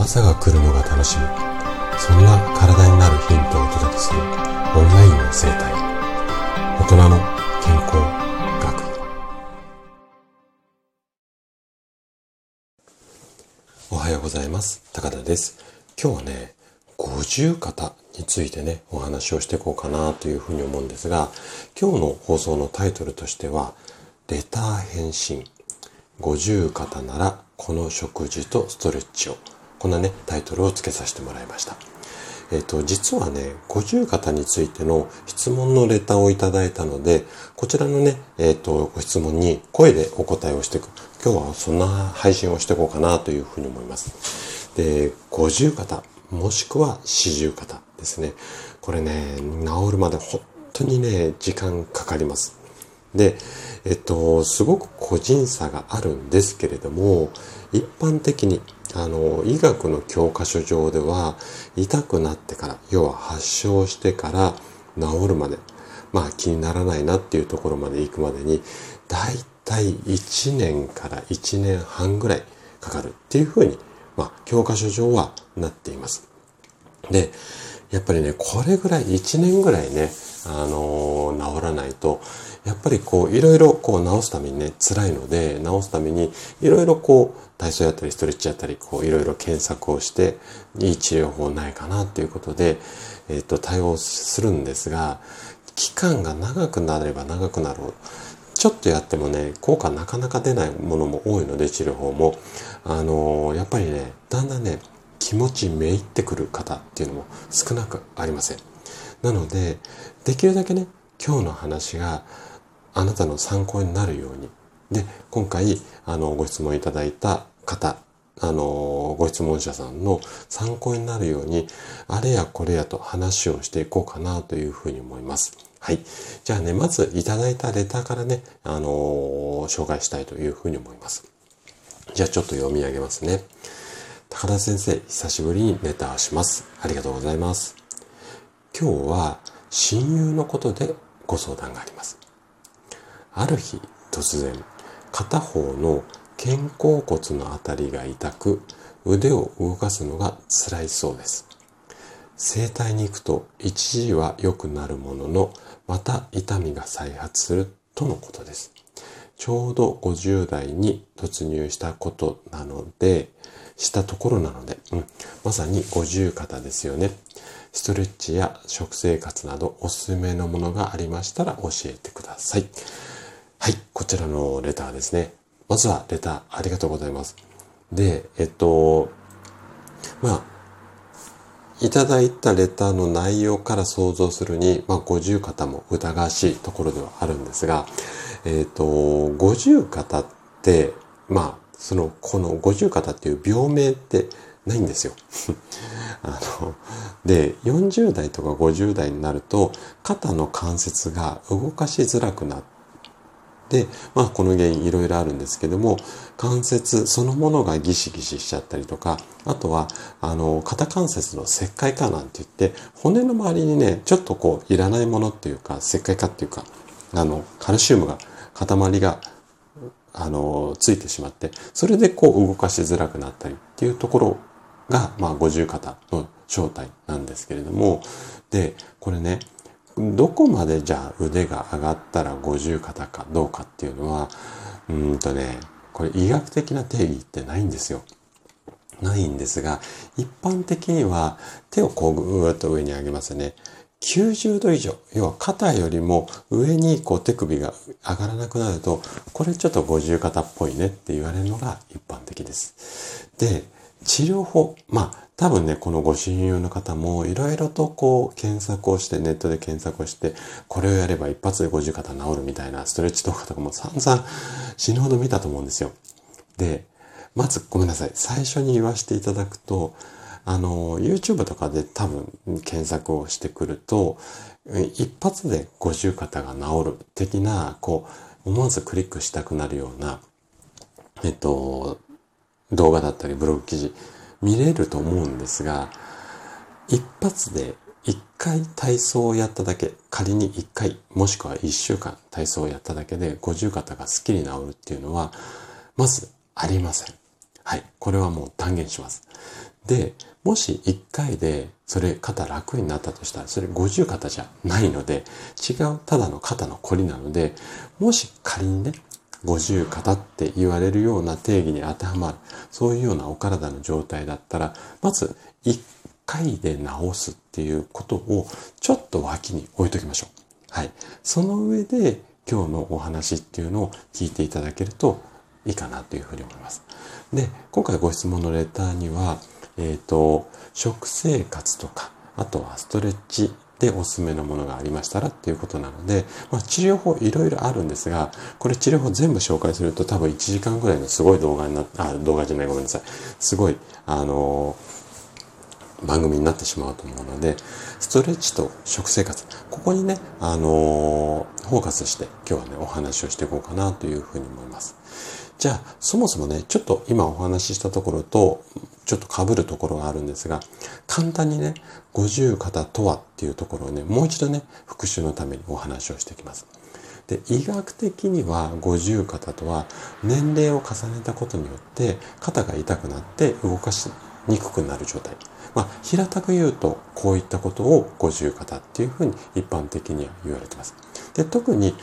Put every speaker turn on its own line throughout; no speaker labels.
朝が来るのが楽しみ。そんな体になるヒントをお届けするオンラインの生態。大人の健康学。おはようございます。高田です。今日はね五十肩についてねお話をしていこうかなというふうに思うんですが今日の放送のタイトルとしてはレター返信。五十肩ならこの食事とストレッチを。こんなね、タイトルを付けさせてもらいました。えっ、ー、と、実はね、五十肩についての質問のレターをいただいたので、こちらのね、えっ、ー、と、ご質問に声でお答えをしていく。今日はそんな配信をしていこうかなというふうに思います。で、五十肩、もしくは四十肩ですね。これね、治るまで本当にね、時間かかります。で、えっと、すごく個人差があるんですけれども、一般的にあの、医学の教科書上では、痛くなってから、要は発症してから治るまで、まあ気にならないなっていうところまで行くまでに、大体1年から1年半ぐらいかかるっていうふうに、まあ教科書上はなっています。で、やっぱりね、これぐらい1年ぐらいね、あのー、治らないと、やっぱりこう、いろいろこう治すためにね、辛いので、治すために、いろいろこう、体操やったり、ストレッチやったり、こう、いろいろ検索をして、いい治療法ないかなっていうことで、えっ、と、対応するんですが、期間が長くなれば長くなるほど、ちょっとやってもね、効果なかなか出ないものも多いので、治療法も。あのー、やっぱりね、だんだんね、気持ちめいってくる方っていうのも少なくありません。なので、できるだけね、今日の話があなたの参考になるように。で、今回、あの、ご質問いただいた方、あの、ご質問者さんの参考になるように、あれやこれやと話をしていこうかなというふうに思います。はい。じゃあね、まずいただいたレターからね、あの紹介したいというふうに思います。じゃあちょっと読み上げますね。高田先生、久しぶりにレターします。ありがとうございます。今日は親友のことでご相談があります。ある日突然片方の肩甲骨のあたりが痛く腕を動かすのが辛いそうです。整体に行くと一時は良くなるもののまた痛みが再発するとのことです。ちょうど50代に突入したことなので、したところなので、うん、まさに五十肩ですよね。ストレッチや食生活などおすすめのものがありましたら教えてください。はい、こちらのレターですね。まずはレターありがとうございます。で、えっと、まあ、いただいたレターの内容から想像するに、まあ、五十肩も疑わしいところではあるんですが、えっと、五十肩って、まあ、その、この五十肩っていう病名ってないんですよ。あの、で、40代とか50代になると、肩の関節が動かしづらくなって、で、まあこの原因いろいろあるんですけども、関節そのものがギシギシしちゃったりとか、あとは、あの、肩関節の石灰化なんて言って、骨の周りにね、ちょっとこう、いらないものっていうか、石灰化っていうか、あの、カルシウムが、塊が、あの、ついてしまって、それでこう動かしづらくなったりっていうところが、まあ、五十肩の正体なんですけれども、で、これね、どこまでじゃあ腕が上がったら五十肩かどうかっていうのは、うんとね、これ医学的な定義ってないんですよ。ないんですが、一般的には手をこうぐーっと上に上げますね。90度以上、要は肩よりも上にこう手首が上がらなくなると、これちょっと五十肩っぽいねって言われるのが一般的です。で、治療法、まあ多分ね、このご親友の方もいろいろとこう検索をして、ネットで検索をして、これをやれば一発で50肩治るみたいなストレッチ動画とかも散々死ぬほど見たと思うんですよ。で、まずごめんなさい。最初に言わせていただくと、あの、YouTube とかで多分検索をしてくると、一発で50肩が治る的な、こう、思わずクリックしたくなるような、えっと、動画だったりブログ記事、見れると思うんですが、一発で一回体操をやっただけ、仮に一回、もしくは一週間体操をやっただけで五十肩がスッキリ治るっていうのは、まずありません。はい。これはもう断言します。で、もし1回でそれ肩楽になったとしたら、それ50肩じゃないので、違うただの肩のこりなので、もし仮にね、50肩って言われるような定義に当てはまる、そういうようなお体の状態だったら、まず1回で治すっていうことをちょっと脇に置いときましょう。はい。その上で今日のお話っていうのを聞いていただけるといいかなというふうに思います。で、今回ご質問のレターには、えっ、ー、と、食生活とか、あとはストレッチでおすすめのものがありましたらっていうことなので、まあ、治療法いろいろあるんですが、これ治療法全部紹介すると多分1時間ぐらいのすごい動画になっあ、動画じゃないごめんなさい。すごい、あのー、番組になってしまうと思うので、ストレッチと食生活、ここにね、あのー、フォーカスして今日はね、お話をしていこうかなというふうに思います。じゃあ、そもそもね、ちょっと今お話ししたところと、ちょっと被るところがあるんですが、簡単にね、五十肩とはっていうところをね、もう一度ね、復習のためにお話をしていきます。で、医学的には五十肩とは、年齢を重ねたことによって、肩が痛くなって動かしにくくなる状態。まあ、平たく言うと、こういったことを五十肩っていうふうに一般的には言われてます。で、特に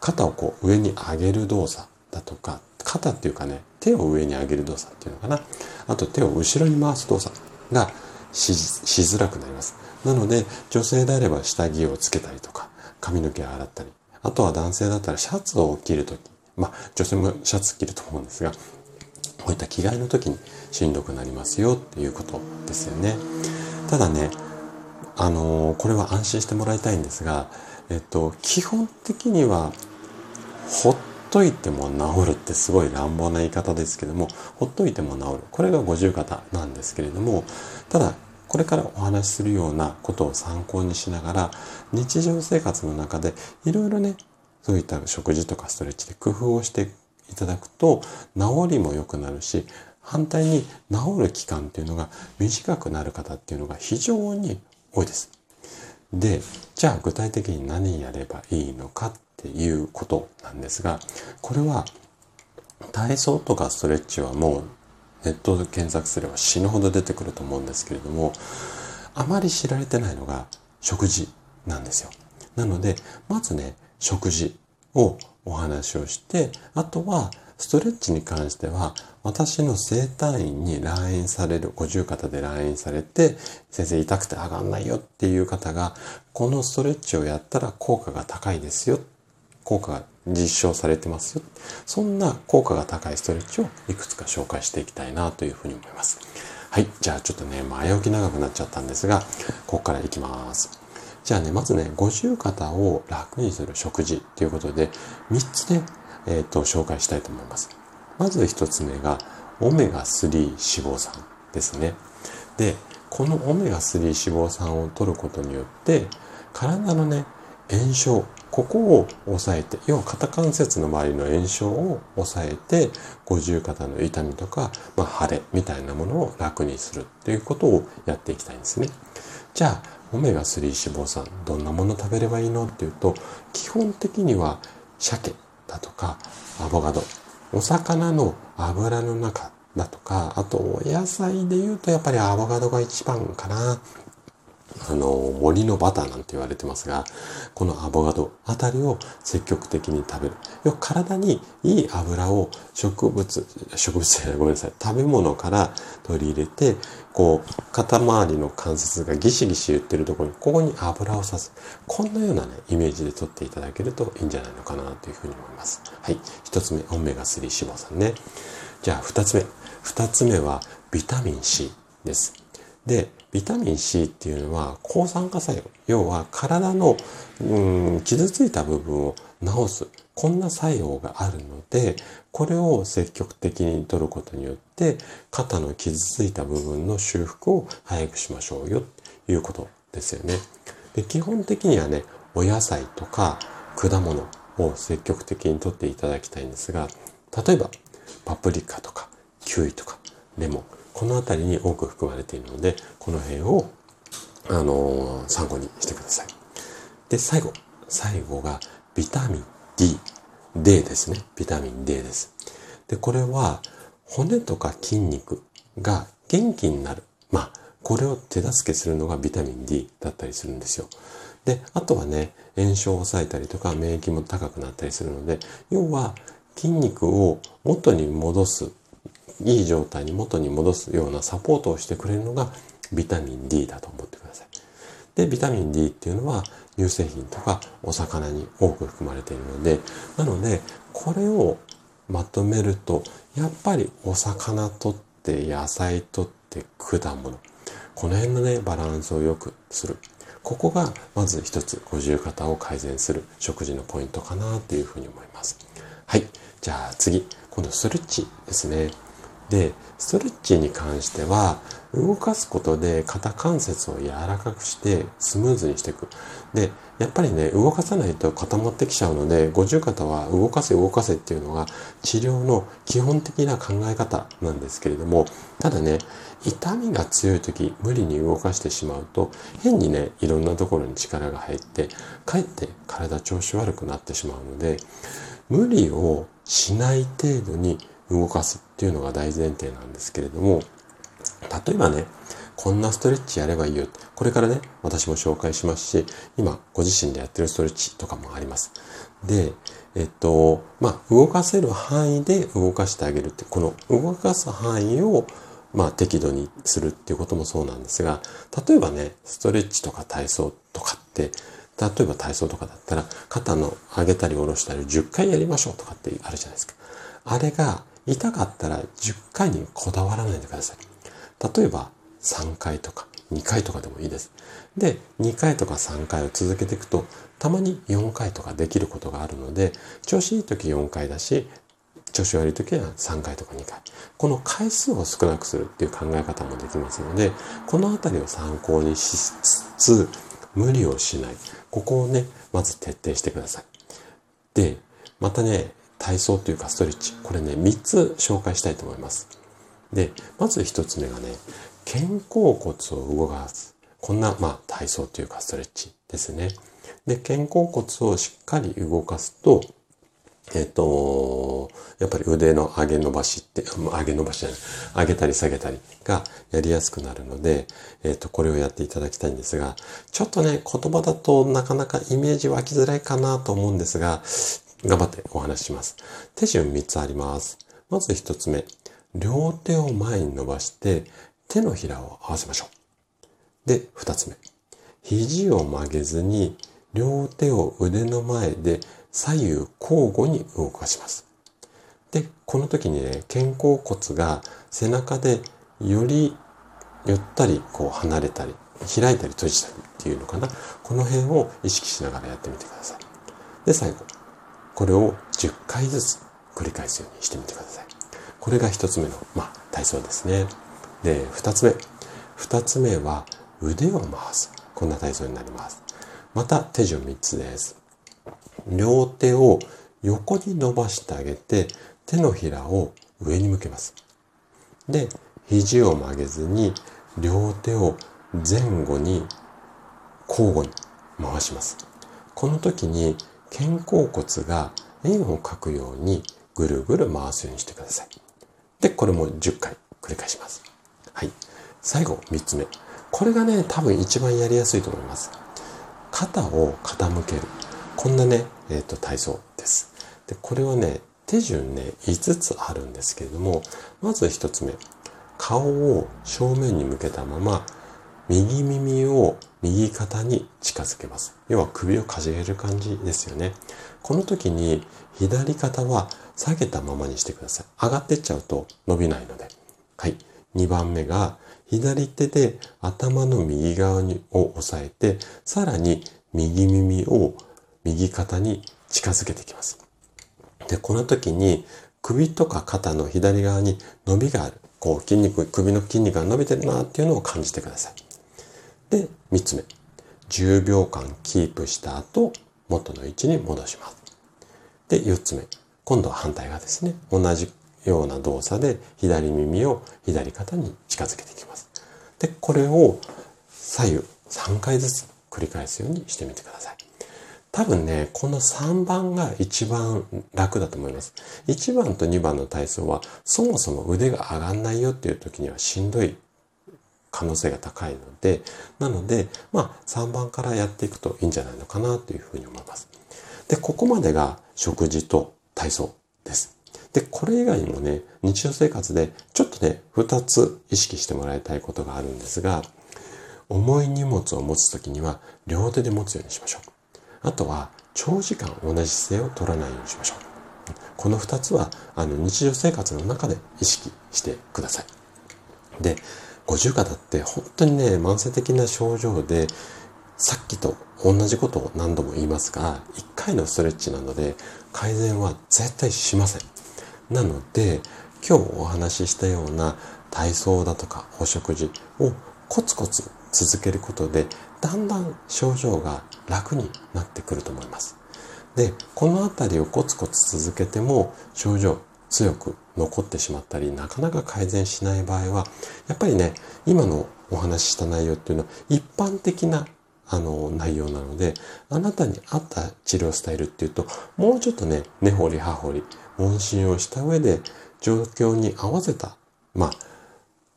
肩をこう上に上げる動作だとか、肩っていうかね、手を上に上げる動作っていうのかな。あと手を後ろに回す動作がしづらくなります。なので、女性であれば下着をつけたりとか、髪の毛を洗ったり、あとは男性だったらシャツを着るとき、まあ女性もシャツ着ると思うんですが、こういった着替えの時にしんどくなりますよっていうことですよね。ただね、あのー、これは安心してもらいたいんですが、えっと、基本的には、ほっといても治るってすごい乱暴な言い方ですけども、ほっといても治る。これが五十肩なんですけれども、ただ、これからお話しするようなことを参考にしながら、日常生活の中でいろいろね、そういった食事とかストレッチで工夫をしていただくと、治りも良くなるし、反対に治る期間っていうのが短くなる方っていうのが非常に多いです。で、じゃあ具体的に何やればいいのかっていうことなんですが、これは体操とかストレッチはもうネットで検索すれば死ぬほど出てくると思うんですけれども、あまり知られてないのが食事なんですよ。なので、まずね、食事をお話をして、あとはストレッチに関しては、私の整体院に来院される、五十肩で来院されて、先生痛くて上がんないよっていう方が、このストレッチをやったら効果が高いですよ。効果が実証されてますよ。そんな効果が高いストレッチをいくつか紹介していきたいなというふうに思います。はい。じゃあちょっとね、前置き長くなっちゃったんですが、ここからいきます。じゃあね、まずね、五十肩を楽にする食事ということで、3つね、えっ、ー、と、紹介したいと思います。まず一つ目が、オメガ3脂肪酸ですね。で、このオメガ3脂肪酸を取ることによって、体のね、炎症、ここを抑えて、要は肩関節の周りの炎症を抑えて、五十肩の痛みとか、まあ、腫れみたいなものを楽にするっていうことをやっていきたいんですね。じゃあ、オメガ3脂肪酸、どんなもの食べればいいのっていうと、基本的には鮭だとか、アボカド、お魚の油の中だとか、あとお野菜で言うとやっぱりアボカドが一番かな。あの、森のバターなんて言われてますが、このアボカドあたりを積極的に食べる。要は体にいい油を植物、植物じゃない、ごめんなさい、食べ物から取り入れて、こう、肩周りの関節がギシギシ言ってるところに、ここに油をさす。こんなようなね、イメージで取っていただけるといいんじゃないのかなというふうに思います。はい。一つ目、オメガ3脂肪酸ね。じゃあ、二つ目。二つ目は、ビタミン C です。で、ビタミン C っていうのは抗酸化作用。要は体の、うん、傷ついた部分を治す。こんな作用があるので、これを積極的に取ることによって、肩の傷ついた部分の修復を早くしましょうよ、ということですよね。で基本的にはね、お野菜とか果物を積極的に取っていただきたいんですが、例えば、パプリカとか、キウイとか、レモン、この辺りに多く含まれているので、この辺を、あのー、参考にしてください。で、最後。最後が、ビタミン D。D ですね。ビタミン D です。で、これは、骨とか筋肉が元気になる。まあ、これを手助けするのがビタミン D だったりするんですよ。で、あとはね、炎症を抑えたりとか免疫も高くなったりするので、要は筋肉を元に戻す、いい状態に元に戻すようなサポートをしてくれるのがビタミン D だと思ってください。で、ビタミン D っていうのは乳製品とかお魚に多く含まれているので、なので、これをまとめると、やっぱりお魚とって野菜とって果物。この辺のね、バランスを良くする。ここがまず一つ五十肩を改善する食事のポイントかなというふうに思います。はい。じゃあ次、今度ストレッチですね。で、ストレッチに関しては、動かすことで肩関節を柔らかくしてスムーズにしていく。で、やっぱりね、動かさないと固まってきちゃうので、五十肩は動かせ動かせっていうのが治療の基本的な考え方なんですけれども、ただね、痛みが強い時、無理に動かしてしまうと、変にね、いろんなところに力が入って、かえって体調子悪くなってしまうので、無理をしない程度に動かすっていうのが大前提なんですけれども、例えばね、こんなストレッチやればいいよ。これからね、私も紹介しますし、今、ご自身でやってるストレッチとかもあります。で、えっと、まあ、動かせる範囲で動かしてあげるって、この動かす範囲を、まあ、適度にするっていうこともそうなんですが、例えばね、ストレッチとか体操とかって、例えば体操とかだったら、肩の上げたり下ろしたり10回やりましょうとかってあるじゃないですか。あれが痛かったら10回にこだわらないでください。例えば3回とか2回とかでもいいです。で、2回とか3回を続けていくと、たまに4回とかできることがあるので、調子いい時4回だし、調子悪い時は3回とか2回。この回数を少なくするっていう考え方もできますので、このあたりを参考にしつつ、無理をしない。ここをね、まず徹底してください。で、またね、体操というかストレッチ。これね、3つ紹介したいと思います。で、まず1つ目がね、肩甲骨を動かす。こんな、まあ、体操というかストレッチですね。で、肩甲骨をしっかり動かすと、えっ、と、やっぱり腕の上げ伸ばしって、上げ伸ばしじゃない、上げたり下げたりがやりやすくなるので、えっ、と、これをやっていただきたいんですが、ちょっとね、言葉だとなかなかイメージ湧きづらいかなと思うんですが、頑張ってお話しします。手順3つあります。まず1つ目。両手を前に伸ばして手のひらを合わせましょう。で、2つ目。肘を曲げずに両手を腕の前で左右交互に動かします。で、この時にね、肩甲骨が背中でよりゆったりこう離れたり、開いたり閉じたりっていうのかな。この辺を意識しながらやってみてください。で、最後。これを10回ずつ繰り返すようにしてみてください。これが1つ目の、まあ、体操ですね。で、2つ目。2つ目は腕を回す。こんな体操になります。また手順3つです。両手を横に伸ばしてあげて、手のひらを上に向けます。で、肘を曲げずに、両手を前後に交互に回します。この時に肩甲骨が円を描くようにぐるぐる回すようにしてください。で、これも10回繰り返します。はい。最後、3つ目。これがね、多分一番やりやすいと思います。肩を傾ける。こんなね、えっ、ー、と、体操です。で、これはね、手順ね、5つあるんですけれども、まず1つ目。顔を正面に向けたまま、右耳を右肩に近づけます。要は首をかじげる感じですよね。この時に左肩は下げたままにしてください。上がってっちゃうと伸びないので。はい。2番目が左手で頭の右側にを押さえて、さらに右耳を右肩に近づけていきます。で、この時に首とか肩の左側に伸びがある。こう筋肉、首の筋肉が伸びてるなっていうのを感じてください。で、3つ目。10秒間キープした後、元の位置に戻します。で、4つ目。今度は反対側ですね。同じような動作で左耳を左肩に近づけていきます。で、これを左右3回ずつ繰り返すようにしてみてください。多分ね、この3番が一番楽だと思います。1番と2番の体操はそもそも腕が上がんないよっていう時にはしんどい可能性が高いので、なので、まあ3番からやっていくといいんじゃないのかなというふうに思います。で、ここまでが食事と体操です。で、これ以外にもね、日常生活でちょっとね、二つ意識してもらいたいことがあるんですが、重い荷物を持つときには両手で持つようにしましょう。あとは長時間同じ姿勢を取らないようにしましょう。この二つはあの日常生活の中で意識してください。で、五十肩って本当にね、慢性的な症状で、さっきと同じことを何度も言いますが、一回のストレッチなので改善は絶対しません。なので、今日お話ししたような体操だとかお食事をコツコツ続けることで、だんだん症状が楽になってくると思います。で、このあたりをコツコツ続けても症状強く残ってしまったり、なかなか改善しない場合は、やっぱりね、今のお話しした内容っていうのは一般的なあの内容なので、あなたに合った治療スタイルっていうと、もうちょっとね、根掘り葉掘り、問診をした上で、状況に合わせた、まあ、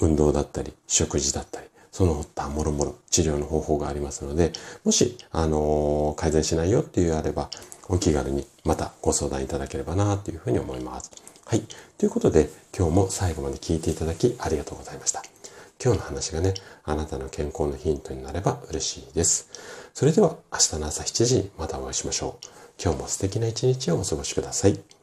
運動だったり、食事だったり、その他もろもろ治療の方法がありますので、もし、あのー、改善しないよっていうあれば、お気軽にまたご相談いただければなというふうに思います。はい。ということで、今日も最後まで聞いていただきありがとうございました。今日の話がね、あなたの健康のヒントになれば嬉しいです。それでは明日の朝7時またお会いしましょう。今日も素敵な一日をお過ごしください。